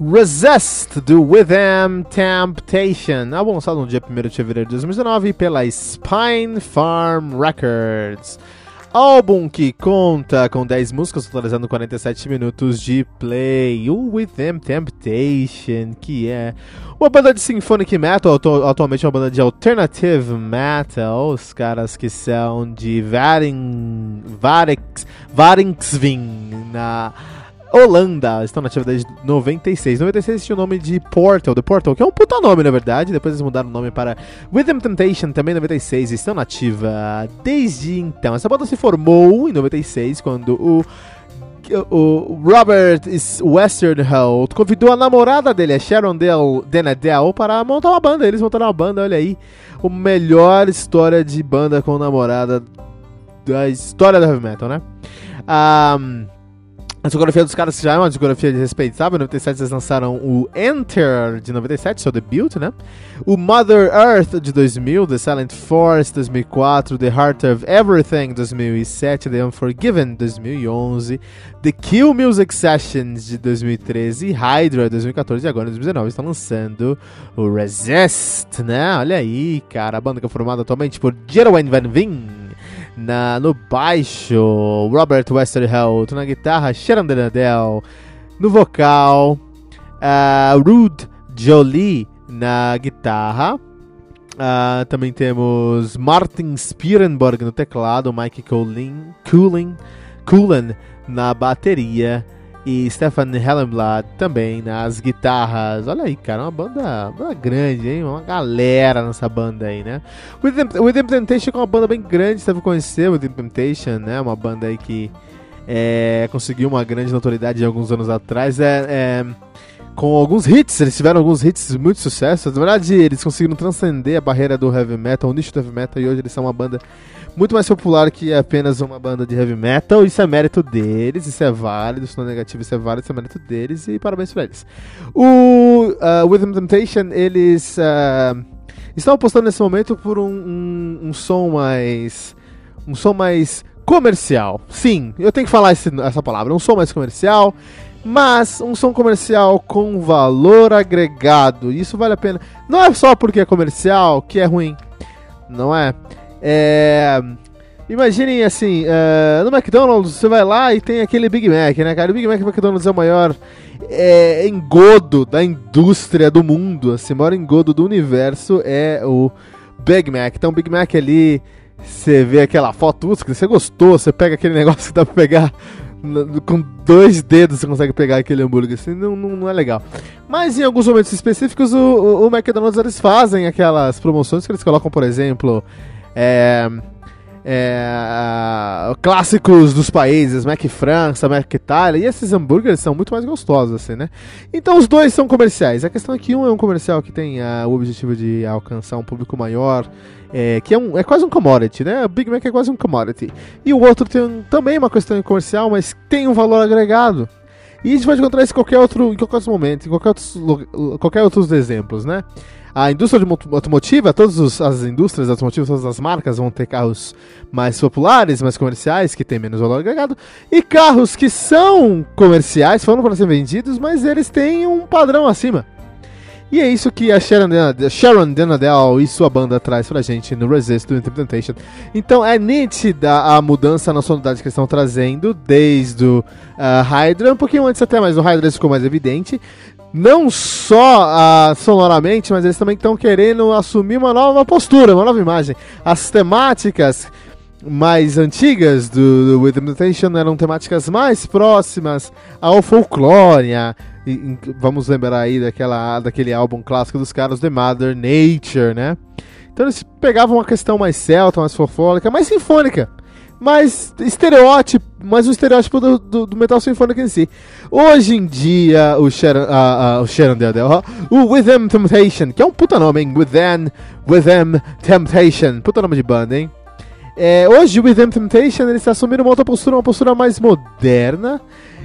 Resist do Within Temptation, álbum lançado no dia 1 de fevereiro de 2019 pela Spine Farm Records. Álbum que conta com 10 músicas, totalizando 47 minutos de play. O Within Temptation, que é uma banda de symphonic metal, atu atualmente uma banda de alternative metal. Os caras que são de Varing, Varix, Varingsvin, na Holanda, estão na atividade de 96. 96 tinha o nome de Portal, The Portal, que é um puta nome na verdade. Depois eles mudaram o nome para Rhythm Temptation, também 96. Estão na ativa desde então. Essa banda se formou em 96 quando o o Robert Westernholt convidou a namorada dele, a Sharon Del Denadel, para montar uma banda. Eles montaram uma banda, olha aí. A melhor história de banda com namorada da história da heavy metal, né? Um, a discografia dos caras já é uma discografia de respeito, sabe? Em 97 eles lançaram o Enter de 97, seu debut, né? O Mother Earth de 2000, The Silent Force 2004, The Heart of Everything 2007, The Unforgiven 2011, The Kill Music Sessions de 2013, Hydra 2014 e agora em 2019 estão lançando o Resist, né? Olha aí, cara, a banda que é formada atualmente por Jeroen Van Veen na, no baixo, Robert Westerholt, na guitarra, Sharon Denadel, no vocal, uh, Rude Jolie na guitarra, uh, também temos Martin Spierenborg no teclado, Mike Coolin, Coolin, Coolen na bateria, e Stefan Hellenblad também nas guitarras. Olha aí, cara, uma banda, banda grande, hein? Uma galera nessa banda aí, né? O Within Temptation é uma banda bem grande, você deve conhecer o Within Temptation, né? Uma banda aí que é, conseguiu uma grande notoriedade alguns anos atrás. É, é, com alguns hits, eles tiveram alguns hits muito sucesso. Na verdade, eles conseguiram transcender a barreira do heavy metal, o nicho do heavy metal, e hoje eles são uma banda muito mais popular que apenas uma banda de heavy metal. Isso é mérito deles, isso é válido, isso não é negativo, isso é válido, isso é mérito deles e parabéns pra eles. O uh, With Temptation, eles uh, estão apostando nesse momento por um, um, um, som mais. um som mais comercial. Sim, eu tenho que falar esse, essa palavra, um som mais comercial. Mas um som comercial com valor agregado, isso vale a pena. Não é só porque é comercial que é ruim, não é? É. Imaginem assim, uh, no McDonald's você vai lá e tem aquele Big Mac, né, cara? O Big Mac do McDonald's é o maior é, engodo da indústria do mundo, assim, o maior engodo do universo é o Big Mac. Então, o Big Mac ali, você vê aquela foto, você gostou, você pega aquele negócio que dá pra pegar com dois dedos você consegue pegar aquele hambúrguer, assim, não, não, não é legal. Mas em alguns momentos específicos, o, o, o McDonald's eles fazem aquelas promoções que eles colocam, por exemplo é, é, clássicos dos países, Mac França, Mac Itália, e esses hambúrgueres são muito mais gostosos, assim, né? Então os dois são comerciais. A questão é que um é um comercial que tem uh, o objetivo de alcançar um público maior, é, que é, um, é quase um commodity, né? O Big Mac é quase um commodity. E o outro tem também uma questão comercial, mas tem um valor agregado. E a gente pode encontrar isso em qualquer outro, em qualquer outro momento, em qualquer outros, qualquer outros exemplos, né? A indústria automotiva, todas as indústrias automotivas, todas as marcas vão ter carros mais populares, mais comerciais, que tem menos valor agregado, e carros que são comerciais, foram para ser vendidos, mas eles têm um padrão acima. E é isso que a Sharon, Sharon Denadel e sua banda traz pra gente no Resist do Interpretation. Então é nítida a mudança na sonoridade que eles estão trazendo, desde o uh, Hydra, um pouquinho antes até, mas no Hydra ficou mais evidente. Não só uh, sonoramente, mas eles também estão querendo assumir uma nova postura, uma nova imagem. As temáticas mais antigas do, do With Mutation eram temáticas mais próximas ao folclore, a, e, vamos lembrar aí daquela, daquele álbum clássico dos caras, The Mother Nature, né? Então eles pegavam uma questão mais celta, mais fofólica, mais sinfônica. Mais estereótipo, mais um estereótipo do, do, do, metal sinfônico em si. Hoje em dia, o Sharon, uh, uh, o Sharon Del o With Them Temptation, que é um puta nome, hein? With Them, With Them Temptation, puta nome de banda, hein? É, hoje, o With Them Temptation, eles assumiram uma outra postura, uma postura mais moderna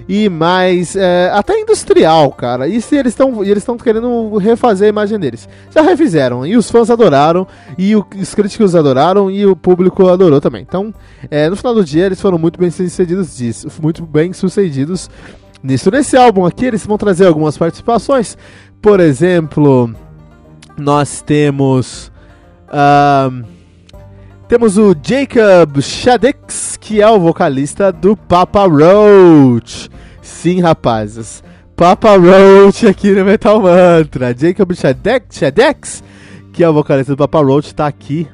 e mais é, até industrial, cara. E se eles estão eles estão querendo refazer a imagem deles. Já refizeram e os fãs adoraram e o, os críticos adoraram e o público adorou também. Então, é, no final do dia eles foram muito bem sucedidos disso, muito bem sucedidos nisso. Nesse álbum aqui eles vão trazer algumas participações. Por exemplo, nós temos uh, temos o Jacob Shaddix, que é o vocalista do Papa Roach. Sim, rapazes. Papa Roach aqui no Metal Mantra. Jacob Shaddix, Shaddix que é o vocalista do Papa Roach, está aqui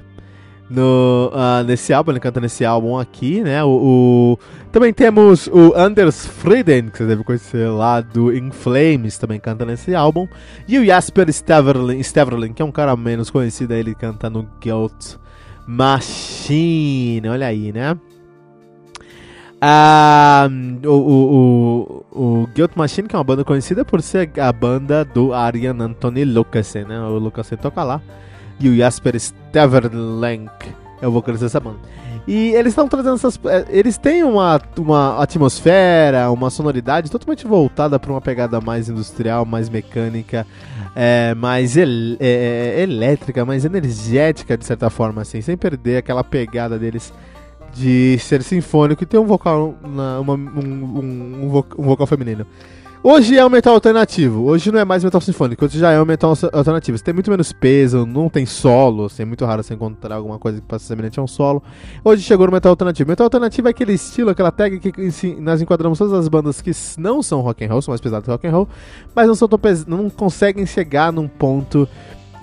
no, uh, nesse álbum, ele canta nesse álbum aqui, né? O, o, também temos o Anders Frieden, que você deve conhecer lá do In Flames, também canta nesse álbum. E o Jasper Steverlin, Steverlin que é um cara menos conhecido, ele canta no Guilt Machine, olha aí, né? Ah, o, o, o, o Guilt Machine, que é uma banda conhecida por ser a banda do Arian Anthony Lucasen, né? O Lucasen toca lá. E o Jasper Steverlenk é o vocalista dessa banda. E eles estão trazendo essas. É, eles têm uma, uma atmosfera, uma sonoridade totalmente voltada para uma pegada mais industrial, mais mecânica, é, mais el, é, é, elétrica, mais energética de certa forma, assim, sem perder aquela pegada deles de ser sinfônico e ter um vocal, uma, um, um, um, vocal feminino. Hoje é um metal alternativo. Hoje não é mais metal sinfônico. Hoje já é um metal alternativo. Você tem muito menos peso, não tem solo. Assim, é muito raro você encontrar alguma coisa que possa ser semelhante a um solo. Hoje chegou no metal alternativo. Metal alternativo é aquele estilo, aquela tag que nós enquadramos todas as bandas que não são rock and roll, são mais pesadas que rock and roll, mas não são tão não conseguem chegar num ponto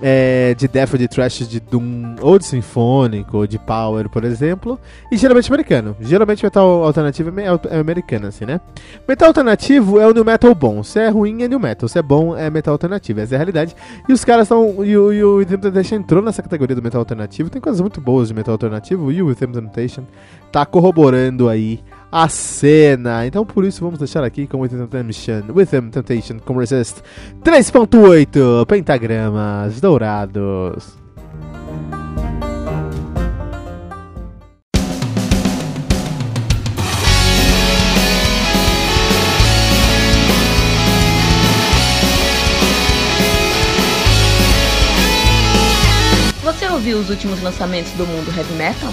é, de death ou de thrash de doom, ou de sinfônico, ou de power, por exemplo, e geralmente americano. Geralmente metal alternativo é, é americano, assim, né? Metal alternativo é o new metal bom. Se é ruim, é new metal. Se é bom, é metal alternativo. Essa é a realidade. E os caras estão. E, o, e o Temptation entrou nessa categoria do metal alternativo. Tem coisas muito boas de metal alternativo. E o Temptation tá corroborando aí a cena. Então por isso vamos deixar aqui com With Temptation, With Temptation com Resist 3.8 pentagramas dourados. Você ouviu os últimos lançamentos do mundo heavy metal?